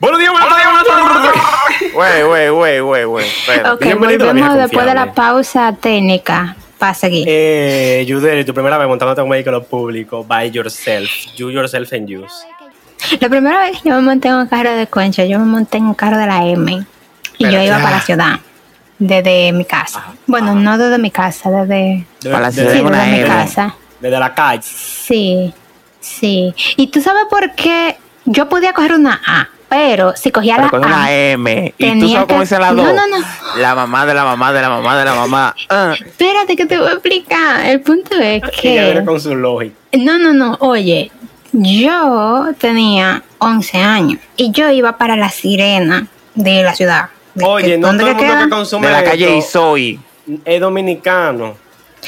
Buenos días, buenos días, buenos días. Güey, güey, güey, güey, güey. Ok, volvemos después de la pausa técnica para seguir. Eh, Yudeli, tu primera vez montándote en un vehículo público, by yourself. You yourself and use. La primera vez que yo me monté en un carro de concha, yo me monté en un carro de la M y Pero yo iba ya. para la ciudad, desde mi casa. Ajá, Bueno, ajá. no desde mi casa, desde, De- una desde mi casa. Desde la calle. Sí, sí. Y tú sabes por qué yo podía coger una A, pero si cogía Pero la con una A, M. ¿Y tú sabes cómo que- dice la No, dos? no, no. La mamá de la mamá de la mamá de la mamá. Ah. espérate que te voy a explicar. El punto es que... viene con su lógica. No, no, no. Oye, yo tenía 11 años y yo iba para la sirena de la ciudad. ¿De- Oye, no dónde todo el que mundo queda? que consume De la calle Isoy. es dominicano.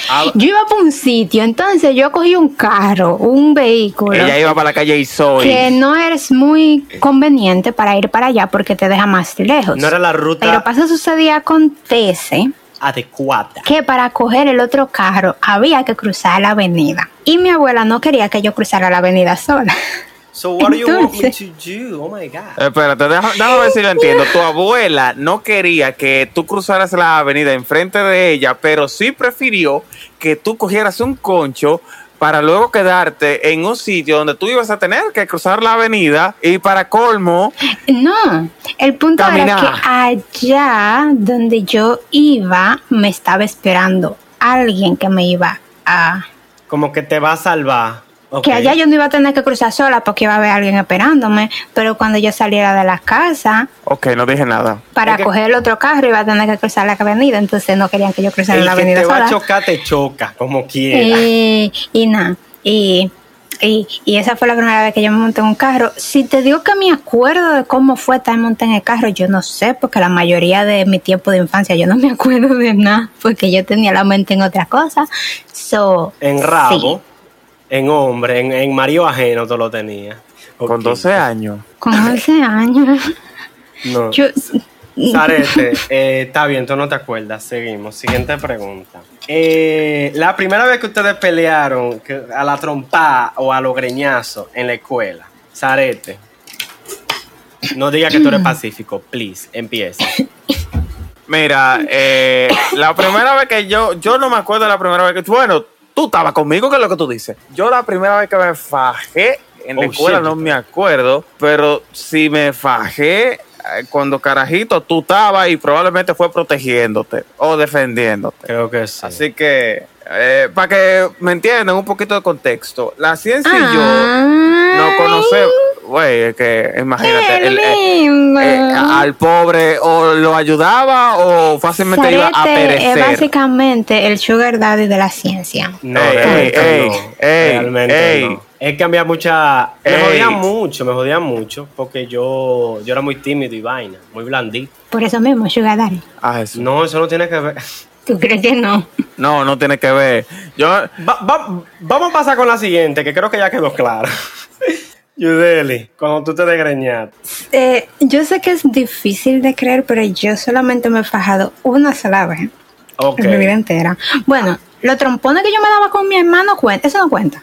Ah, Yo iba para un sitio, entonces yo cogí un carro, un vehículo. Ella iba para la calle Isoy. que no es muy conveniente para ir para allá porque te deja más lejos. no era la ruta Pero pasa sucedía acontece adecuada. que para coger el otro carro había que cruzar la avenida. Y mi abuela no quería que yo cruzara la avenida sola. So what do you want me to Entonces- do? Oh my God. Espérate, deja- déjame ver si lo entiendo. Tu abuela no quería que tú cruzaras la avenida enfrente de ella, pero sí prefirió que tú cogieras un concho para luego quedarte en un sitio donde tú ibas a tener que cruzar la avenida y para colmo, No, el punto era Caminar. que allá donde yo iba me estaba esperando alguien que me iba a... Como que te va a salvar. Que allá yo no iba a tener que cruzar sola porque iba a haber alguien esperándome, pero cuando yo saliera de la casa ok, no dije nada. para que- coger el otro carro iba a tener que cruzar la avenida, entonces no querían que yo cruzara El la que avenida te va a sola. chocar, te choca, como quiera. Y nada, y, y, y esa fue la primera vez que yo me monté en un carro. Si te digo que me acuerdo de cómo fue estar monté en el carro, yo no sé, porque la mayoría de mi tiempo de infancia yo no me acuerdo de nada, porque yo tenía la mente en otra cosa. So, en rabo, en hombre, en, en marido ajeno, tú lo tenías. Con Ok. 12 años. con 11 años. No. Yo, Sarete, eh, está bien, tú no te acuerdas. Seguimos. Siguiente pregunta. Eh, la primera vez que ustedes pelearon a la trompa o a los greñazos en la escuela. Sarete. No diga que tú eres pacífico, please. Empieza. Mira, eh, la primera vez que yo, yo no me acuerdo de la primera vez que, bueno, tú estabas conmigo, que es lo que tú dices. Yo la primera vez que me fajé en la Oh, escuela shit. no me acuerdo, pero si me fajé eh, cuando carajito tú estabas y probablemente fue protegiéndote o defendiéndote. Creo que sí. Así que, eh, para que me entiendan un poquito de contexto, la ciencia y yo no conocemos, güey, es que imagínate, el- eh, eh, al pobre o lo ayudaba o fácilmente iba a Sarete es perecer. básicamente el sugar daddy de la ciencia. No, Ey, realmente ey, no. ey, realmente ey. no. Es que había mucha. Me Ey. jodían mucho, me jodían mucho. Porque yo, yo era muy tímido y vaina, muy blandito. Por eso mismo, sugar daddy. Ah. No, eso no tiene que ver. ¿Tú crees que no? No, no tiene que ver. Yo, Va- va- vamos a pasar con la siguiente, que creo que ya quedó claro. Yudeli, cuando tú te desgreñaste. Eh, yo sé que es difícil de creer, pero yo solamente me he fajado una sola vez Ok. en mi vida entera. Bueno, los trompones que yo me daba con mi hermano, eso no cuenta.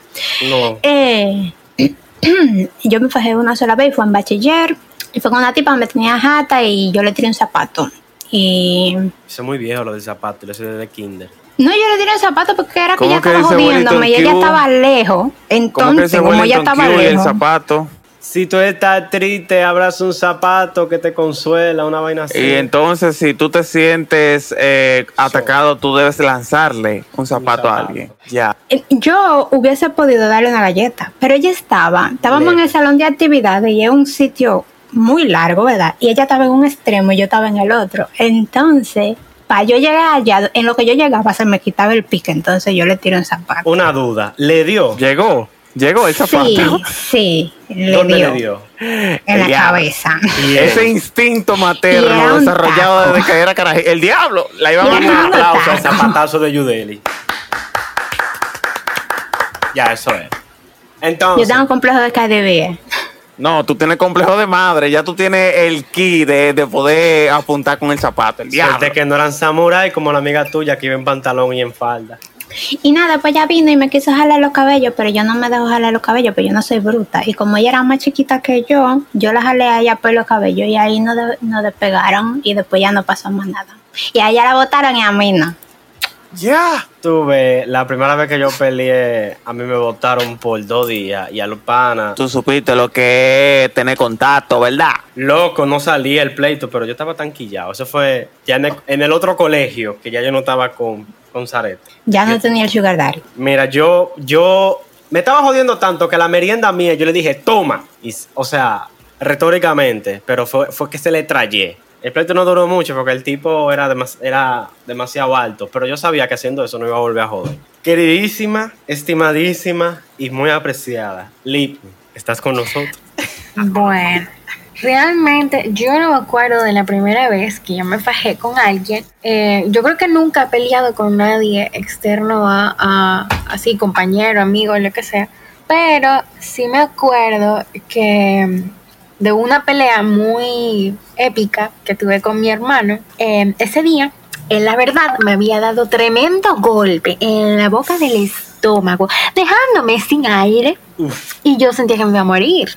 No. Eh, yo me fajé una sola vez y fue en bachiller. Y fue con una tipa me tenía jata y yo le tiré un zapato. Y Eso es muy viejo lo del zapato, lo hice desde kinder. No, yo le tiré el zapato porque era que ¿Cómo ella estaba jodiéndome y ella estaba lejos. Entonces, como ella estaba y el lejos. zapato. Si tú estás triste, abras un zapato que te consuela, una vaina así. Y entonces, si tú te sientes eh, atacado, tú debes lanzarle un zapato, a zapato. alguien. Ya. Yo hubiese podido darle una galleta, pero ella estaba, estábamos en Lejos. el salón de actividades y es un sitio muy largo, ¿verdad? Y ella estaba en un extremo y yo estaba en el otro. Entonces, para yo llegar allá, en lo que yo llegaba se me quitaba el pique, entonces yo le tiré un zapato. Una duda, ¿le dio? Llegó. Llegó el zapato. Sí, sí, le ¿Dónde dio, le dio? en la cabeza. Ese instinto materno desarrollado taco. desde que era carajo. El diablo. La iba a matar. un aplauso al zapatazo de Yudeli. Ya, eso es. Yo Entonces, tengo un complejo de KDB. No, tú tienes complejo de madre, ya tú tienes el ki de, de poder apuntar con el zapato, el diablo. Suerte que no eran samurái como la amiga tuya que iba en pantalón y en falda. Y nada, pues ella vino y me quiso jalar los cabellos, pero yo no me dejo jalar los cabellos, pero yo no soy bruta. Y como ella era más chiquita que yo, yo la jalé a ella por los cabellos y ahí no, de- no despegaron y después ya no pasó más nada. Y a ella la botaron y a mí no. Ya. Tuve, la primera vez que yo peleé, a mí me votaron por dos días y a los panas. Tú supiste lo que es tener contacto, ¿verdad? Loco, no salía el pleito, pero yo estaba tan quillado. Eso fue ya en el, en el otro colegio, que ya yo no estaba con, con Zarete. Ya no tenía el sugar daddy. Mira, yo, yo me estaba jodiendo tanto que la merienda mía, yo le dije, toma. Y, o sea, retóricamente, pero fue, fue que se le trayé. El pleito no duró mucho porque el tipo era, demas- era demasiado alto, pero yo sabía que haciendo eso no iba a volver a joder. Queridísima, estimadísima y muy apreciada, Lip, ¿estás con nosotros? Bueno, realmente yo no me acuerdo de la primera vez que yo me fajé con alguien. Eh, yo creo que nunca he peleado con nadie externo a, a- así compañero, amigo, lo que sea. Pero sí me acuerdo que de una pelea muy épica que tuve con mi hermano, eh, ese día, él la verdad me había dado tremendo golpe en la boca del estómago, dejándome sin aire y yo sentía que me iba a morir.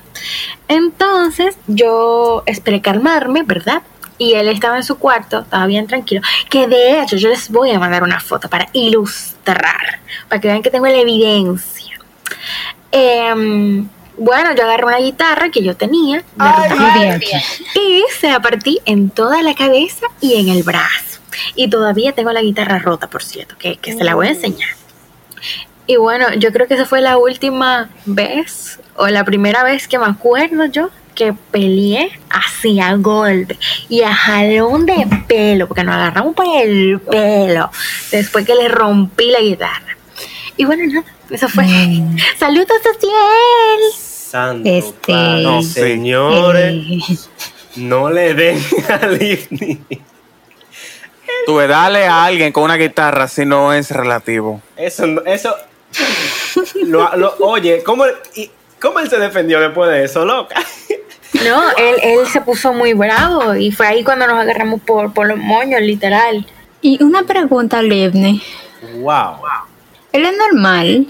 Entonces yo esperé calmarme, ¿verdad? Y él estaba en su cuarto, estaba bien tranquilo. Que de hecho yo les voy a mandar una foto para ilustrar, para que vean que tengo la evidencia. Em, bueno, yo agarré una guitarra que yo tenía, ¿verdad? Y se la partí en toda la cabeza y en el brazo. Y todavía tengo la guitarra rota, por cierto, que, que se la voy a enseñar. Y bueno, yo creo que esa fue la última vez, o la primera vez que me acuerdo yo, que peleé así a golpe y a jalón de pelo, porque nos agarramos por el pelo, después que le rompí la guitarra. Y bueno, nada, eso fue. Saludos,Ociel. Santo Este- Padre, No, señores, Eh, no le den a Livni. Tú dale a alguien con una guitarra si no es relativo. Eso, no- eso. lo- lo- oye, ¿cómo, y- ¿cómo él se defendió después de eso, loca? No, él, él se puso muy bravo y fue ahí cuando nos agarramos por, por los moños, literal. y una pregunta, Livni. Wow. ¿Él es normal?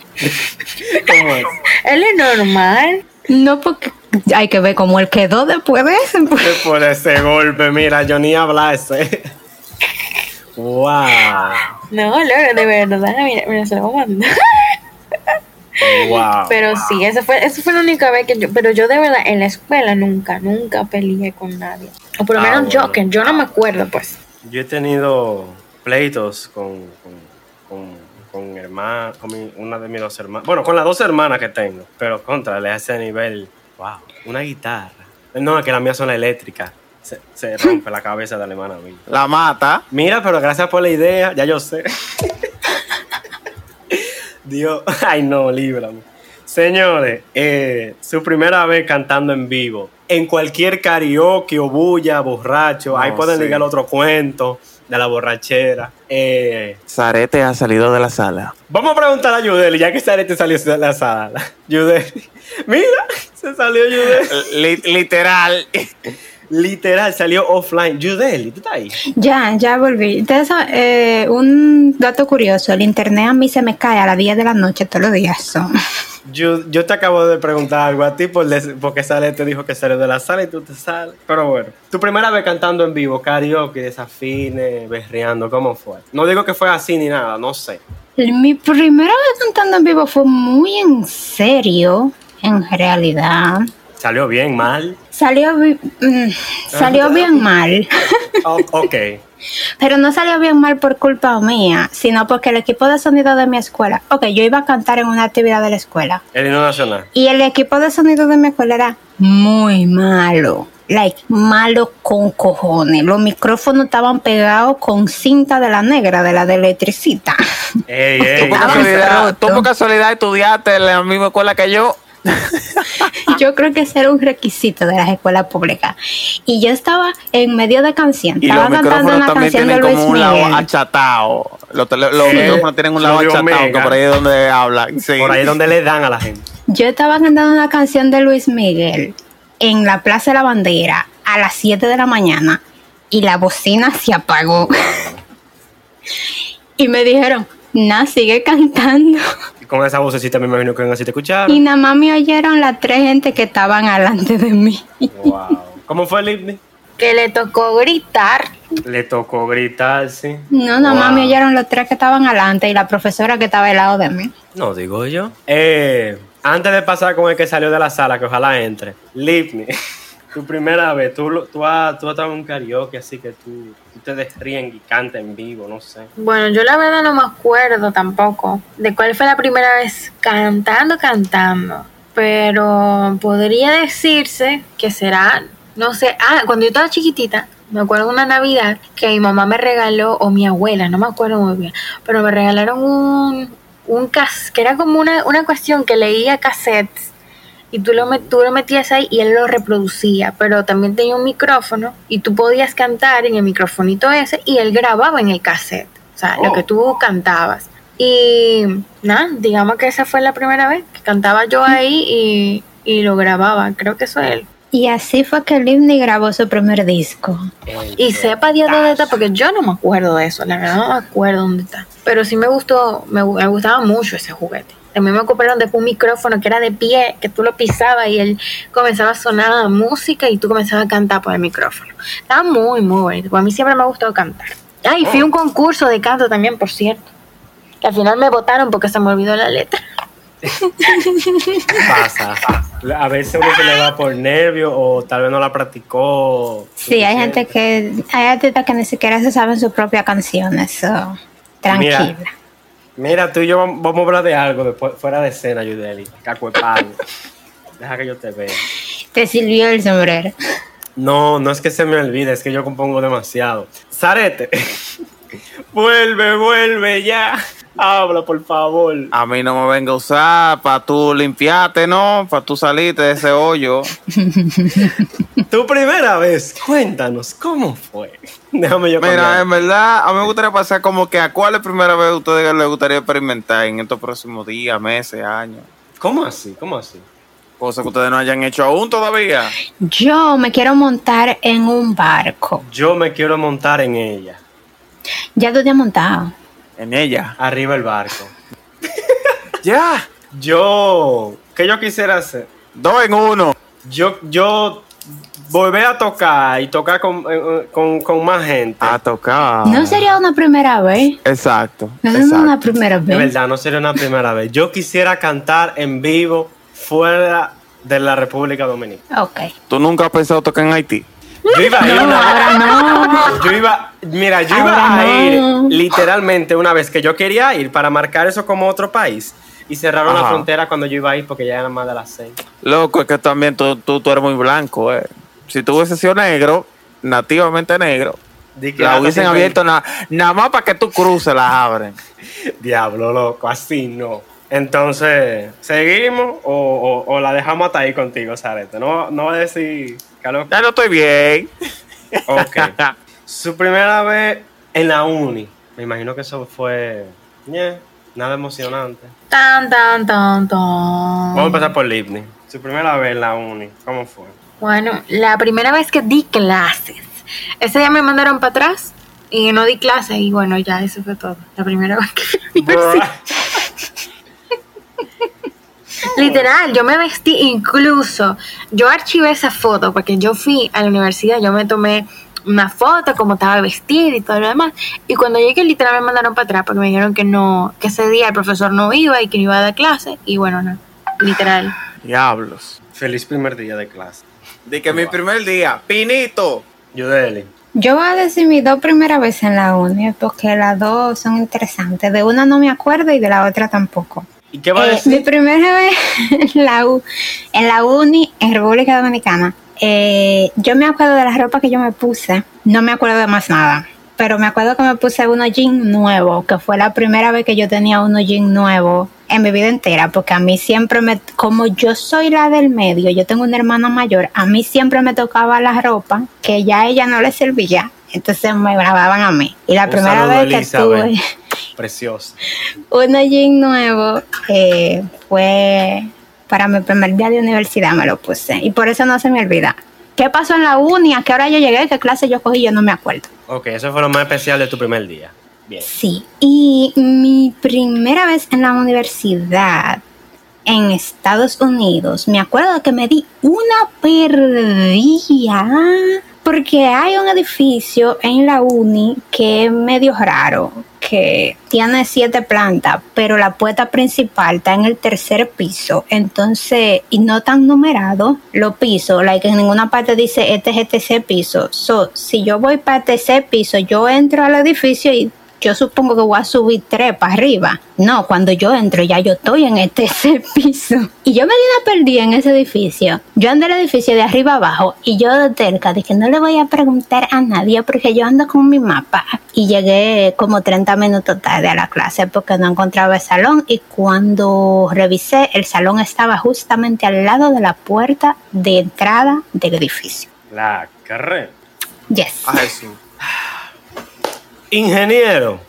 ¿Cómo es? Él es normal. No, porque hay que ver cómo él quedó después de. Después de ese golpe, mira, yo ni hablarse. Wow. No, Loro, de verdad, mira, mira, se lo voy a mandar. Wow. Pero sí, esa fue, esa fue la única vez que yo, pero yo de verdad en la escuela nunca, nunca peleé con nadie. O por lo Ah, menos yo, que yo no me acuerdo, pues. Yo he tenido pleitos con, con, con, con herma- con mi- una de mis dos hermanas. Bueno, con las dos hermanas que tengo. Pero contra, a ese nivel. Wow. Una guitarra. No, es que las mías son eléctricas. Se, se rompe la cabeza de la hermana mía. La mata. Mira, pero gracias por la idea, ya yo sé. Dios, ay no, líbrame. Señores, eh, su primera vez cantando en vivo, en cualquier karaoke o bulla, borracho, ahí pueden sí. ligar otro cuento de la borrachera. Eh, Zarete ha salido de la sala. vamos a preguntar a Yudeli, ya que Sarete salió de la sala. Yudeli, mira, se salió Yudeli. Li- literal. Literal, salió offline. Yudeli, ¿tú estás ahí? Ya, ya volví. Saben, eh, un dato curioso, el internet a mí se me cae a las 10 de la noche todos los días. so. Yo, yo te acabo de preguntar algo a ti por porque Sale te dijo que salió de la sala y tú te sales. Pero bueno, tu primera vez cantando en vivo, karaoke, desafine, berreando, ¿cómo fue? No digo que fue así ni nada, no sé. Mi primera vez cantando en vivo fue muy en serio, en realidad. Salió bien, mal. Salió, bi- mm, salió bien mal, Oh, ok. pero no salió bien mal por culpa mía, sino porque el equipo de sonido de mi escuela, ok, yo iba a cantar en una actividad de la escuela, El himno nacional. y el equipo de sonido de mi escuela era muy malo, like, malo con cojones. Los micrófonos estaban pegados con cinta de la negra, de la de electricita. Ey, por, casualidad, tú por casualidad estudiaste en la misma escuela que yo. Yo creo que ese era un requisito de las escuelas públicas. Y yo estaba en medio de canción. Y estaba los cantando una canción de Luis como un lado Miguel. achatado. Los, los Sí. micrófonos tienen un lado achatado, que por ahí es donde hablan. Sí. Por ahí es donde le dan a la gente. Yo estaba cantando una canción de Luis Miguel. en la Plaza de la Bandera a las 7 de la mañana y la bocina se apagó. y me dijeron, no, sigue cantando. Y con esa vocecita me imagino que así te Y escucharon. nada más me oyeron las tres gente que estaban alante de mí. Wow. ¿Cómo fue, Livni? Que le tocó gritar. Le tocó gritar, sí. No, nada más Wow. me oyeron los tres que estaban alante y la profesora que estaba al lado de mí. No, digo yo. Eh, antes de pasar con el que salió de la sala, que ojalá entre, Livni, tu primera vez, tú, tú, has, tú has estado en un karaoke, así que tú, tú te desríen y cantas en vivo, no sé. Bueno, yo la verdad no me acuerdo tampoco de cuál fue la primera vez cantando, cantando. Pero podría decirse que será, no sé, ah, cuando yo estaba chiquitita, me acuerdo una Navidad que mi mamá me regaló, o mi abuela, no me acuerdo muy bien, pero me regalaron un, un cas, que era como una, una cuestión que leía cassettes y tú lo, met- tú lo metías ahí y él lo reproducía, pero también tenía un micrófono y tú podías cantar en el microfonito ese y él grababa en el cassette, o sea, lo Oh. que tú cantabas. Y nada, digamos que esa fue la primera vez que cantaba yo ahí y, y lo grababa, creo que eso es él. Y así fue que Livni grabó su primer disco. El Y sepa Dios dónde está, porque yo no me acuerdo de eso, la verdad no me acuerdo dónde está. Pero sí me gustó, me, gu- me gustaba mucho ese juguete. También me compraron después un micrófono que era de pie, que tú lo pisabas y él comenzaba a sonar música y tú comenzabas a cantar por el micrófono. Estaba muy, muy bonito. Pues a mí siempre me ha gustado cantar. Ah, y fui a un concurso de canto también, por cierto. Que al final me votaron porque se me olvidó la letra. pasa. A veces uno se le va por nervio o tal vez no la practicó. Sí, hay gente que, hay artistas que ni siquiera se saben sus propias canciones. so, tranquila. Mira. Mira, tú y yo vam- vamos a hablar de algo después, fuera de escena, Yudeli. Cacuepalo. Deja que yo te vea. Te sirvió el sombrero. No, no es que se me olvide, es que yo compongo demasiado. Zarete, vuelve, vuelve ya. Habla, por favor. A mí no me venga a usar para tú limpiarte, ¿no? Para tú salirte de ese hoyo. Tu primera vez, cuéntanos, ¿cómo fue? Déjame yo Mira, cambiar. en verdad, a mí me gustaría pasar como que a cuál es la primera vez a ustedes les gustaría experimentar en estos próximos días, meses, años. ¿Cómo así? ¿Cómo así? Cosas que ustedes no hayan hecho aún todavía. Yo me quiero montar en un barco. Yo me quiero montar en ella. Ya tú te has montado. En ella. Arriba el barco. Ya. Yo, ¿qué yo quisiera hacer? Dos en uno. Yo, yo volver a tocar y tocar con, eh, eh, con, con más gente. A tocar. No sería una primera vez. Exacto. No sería exacto. una primera De vez. verdad, no sería una primera vez. Yo quisiera cantar en vivo fuera de la República Dominicana. Ok. ¿Tú nunca has pensado tocar en Haití? Yo iba a ir No, una ahora no. Yo iba, mira, yo iba a ir no. literalmente una vez que yo quería ir para marcar eso como otro país. Y cerraron la Ajá. frontera cuando yo iba a ir porque ya eran más de las seis. Loco, es que también tú, tú, tú eres muy blanco, eh. Si tú hubieses sido negro, nativamente negro, la hubiesen abierto na- nada más para que tú cruces, las abren. Diablo, loco, así no. Entonces, ¿seguimos o, o- o la dejamos hasta ahí contigo, Sarete? No, no va a decir, Carlos. Ya no estoy bien. Ok. Su primera vez en la uni. Me imagino que eso fue. nada emocionante. Tan, tan, tan, tan. Vamos a empezar por Livni. Su primera vez en la uni. ¿Cómo fue? Bueno, la primera vez que di clases. Ese día me mandaron para atrás y no di clases y bueno, ya eso fue todo. La primera vez que fui a la universidad. Literal, yo me vestí incluso, yo archivé esa foto porque yo fui a la universidad, yo me tomé una foto como estaba vestida y todo lo demás y cuando llegué literal me mandaron para atrás porque me dijeron que no, que ese día el profesor no iba y que no iba a dar clase y bueno, no, literal. Diablos. Feliz primer día de clase. De que mi primer día, Pinito. Yudeli. Yo voy a decir mis dos primeras veces en la uni porque las dos son interesantes. De una no me acuerdo y de la otra tampoco. ¿Y qué va a Eh, mi decir? primera vez en la, U- en la uni en República Dominicana, eh, yo me acuerdo de la ropa que yo me puse, no me acuerdo de más nada, pero me acuerdo que me puse unos jeans nuevos, que fue la primera vez que yo tenía unos jeans nuevos en mi vida entera, porque a mí siempre me, como yo soy la del medio, yo tengo una hermana mayor, a mí siempre me tocaba la ropa que ya a ella no le servía, entonces me grababan a mí. Y la Un primera vez que Elizabeth. Preciosa. unos jeans nuevos eh, fue para mi primer día de universidad me lo puse. Y por eso no se me olvida. ¿Qué pasó en la uni? ¿A qué hora yo llegué? ¿Qué clase yo cogí? Yo no me acuerdo. Ok, eso fue lo más especial de tu primer día. Bien. Sí, y mi primera vez en la universidad en Estados Unidos, me acuerdo que me di una perdida porque hay un edificio en la uni que es medio raro, que tiene siete plantas, pero la puerta principal está en el tercer piso, entonces, y no tan numerado los pisos, like en ninguna parte dice este es tercer piso. So, si yo voy para tercer piso, yo entro al edificio y yo supongo que voy a subir tres para arriba. No, cuando yo entro ya yo estoy en tercer piso. Y yo me di una perdida en ese edificio. Yo ando en el edificio de arriba abajo y yo de cerca dije no le voy a preguntar a nadie porque yo ando con mi mapa. Y llegué como 30 minutos tarde a la clase porque no encontraba el salón y cuando revisé el salón estaba justamente al lado de la puerta de entrada del edificio. La carrera. Yes. A Jesús. Ingeniero.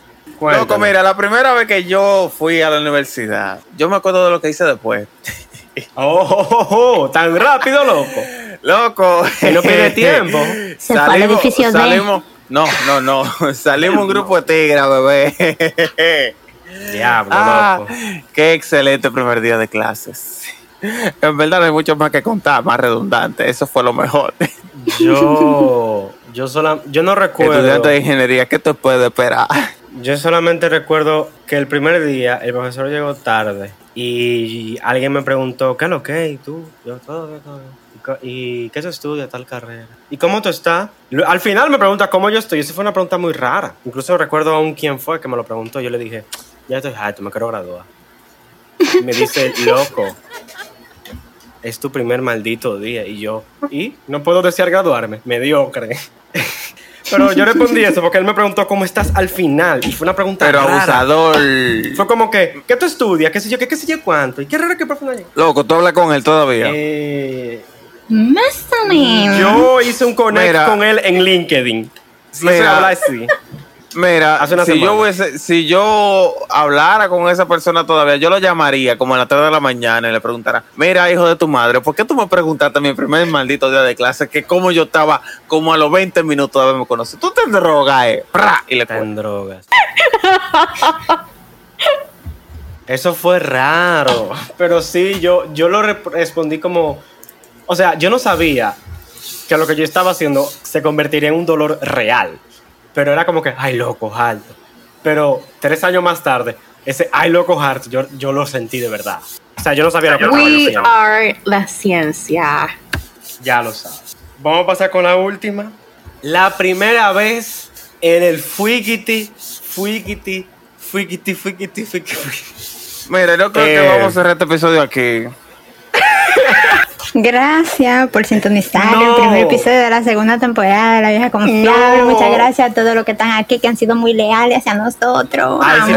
Loco, mira, la primera vez que yo fui a la universidad, yo me acuerdo de lo que hice después. Oh, oh, oh, oh, tan rápido, loco. Loco. Que no pierde tiempo. Se fue al edificio D. salimos, No, no, no. Salimos un grupo de tigres, bebé. Diablo, Ah, loco. qué excelente primer día de clases. En verdad no hay mucho más que contar, más redundante. Eso fue lo mejor. Yo, yo, sola, yo no recuerdo. Estudiante de ingeniería, ¿qué te puede esperar? Yo solamente recuerdo que el primer día el profesor llegó tarde y alguien me preguntó, ¿qué es lo que? ¿Y tú? Yo, todo todo bien. ¿Y ¿Y qué se estudia tal carrera? ¿Y cómo tú estás? Al final me pregunta cómo yo estoy. Esa fue una pregunta muy rara. Incluso recuerdo aún quién fue que me lo preguntó. Yo le dije, ya estoy harto, me quiero graduar. Y me dice, loco, es tu primer maldito día. Y yo, ¿y? No puedo desear graduarme. Mediocre. Pero yo respondí eso porque él me preguntó cómo estás al final. Y fue una pregunta Pero rara. abusador. Fue como que, ¿qué tú estudias? ¿Qué sé yo? ¿Qué, qué sé yo cuánto? ¿Y qué raro que profe no? Loco, tú hablas con él todavía. Eh, yo hice un connect Mira. con él en LinkedIn. Sí, Mira. se habla así. Mira, Hace una si yo, hubiese- si yo hablara con esa persona todavía, yo lo llamaría como a las 3 de la mañana y le preguntara, mira, hijo de tu madre, ¿por qué tú me preguntaste mi primer maldito día de clase que como yo estaba como a los 20 minutos de haberme conocido? Tú te drogas, eh. Pra, Y le cuento. drogas. Eso fue raro. Pero sí, yo, yo lo respondí como. O sea, yo no sabía que lo que yo estaba haciendo se convertiría en un dolor real. Pero era como que, ay, loco, alto. Pero tres años más tarde, ese ay, loco, harto, yo, yo lo sentí de verdad. O sea, yo no sabía lo que estaba yo We haciendo. are la ciencia. Ya lo sabes. Vamos a pasar con la última. La primera vez en el Fuigiti, Fuigiti, Fuigiti, Fuigiti, Fuigiti. Mira, yo creo que Eh. vamos a cerrar este episodio aquí. Gracias por sintonizar No. el primer episodio de la segunda temporada de La Vieja Confiable. No. Muchas gracias a todos los que están aquí, que han sido muy leales hacia nosotros. Ay, sí,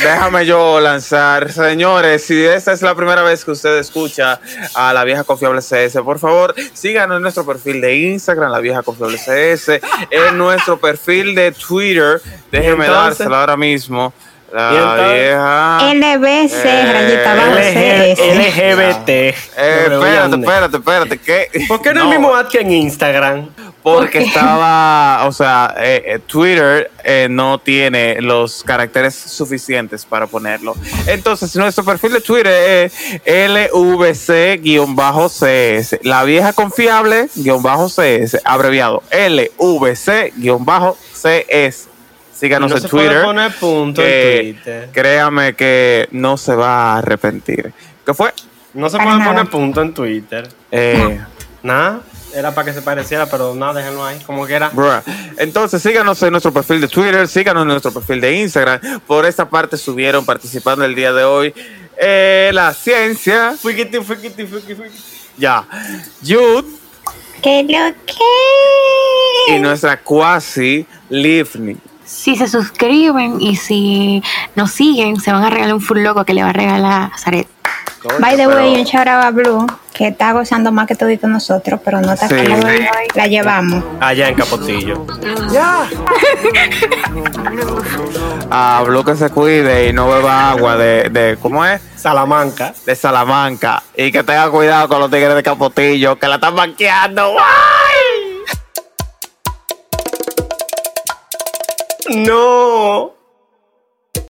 déjame yo lanzar. Señores, si esta es la primera vez que usted escucha a la vieja confiable CS, por favor, síganos en nuestro perfil de Instagram, la vieja confiable CS, en nuestro perfil de Twitter. Déjeme dárselo ahora mismo. ¿Y La entonces? vieja. LBC, Eh, rayita CS. LGBT. Eh, espérate, espérate, espérate. ¿qué? ¿Por qué no, el mismo ad que en Instagram? Porque estaba, o sea, eh, eh, Twitter eh, no tiene los caracteres suficientes para ponerlo. Entonces, nuestro perfil de Twitter es LVC-CS, la vieja confiable-CS, abreviado LVC-CS. Síganos no en se puede Twitter. poner punto que en Twitter. Créame que no se va a arrepentir. ¿Qué fue? No se puede poner punto en Twitter. Eh, Nada. Era para que se pareciera, pero nada, déjenlo ahí. Como que era. Bruh. Entonces síganos en nuestro perfil de Twitter, síganos en nuestro perfil de Instagram. Por esta parte subieron participando el día de hoy eh, la ciencia. Fuigiti, fuigiti, fuigiti. Ya. Jude ¿Qué lo que? y nuestra quasi Livni. Si se suscriben y si nos siguen, se van a regalar un full loco que le va a regalar a Zaret. By the way, un shout out a Blue, que está gozando más que todito nosotros, pero no está Sí. aquí. La llevamos. Allá en Capotillo. Hablo que se cuide y no beba agua de, de ¿cómo es? Salamanca. De Salamanca. Y que tenga cuidado con los tigres de Capotillo, que la están banqueando. ¡Ay! No.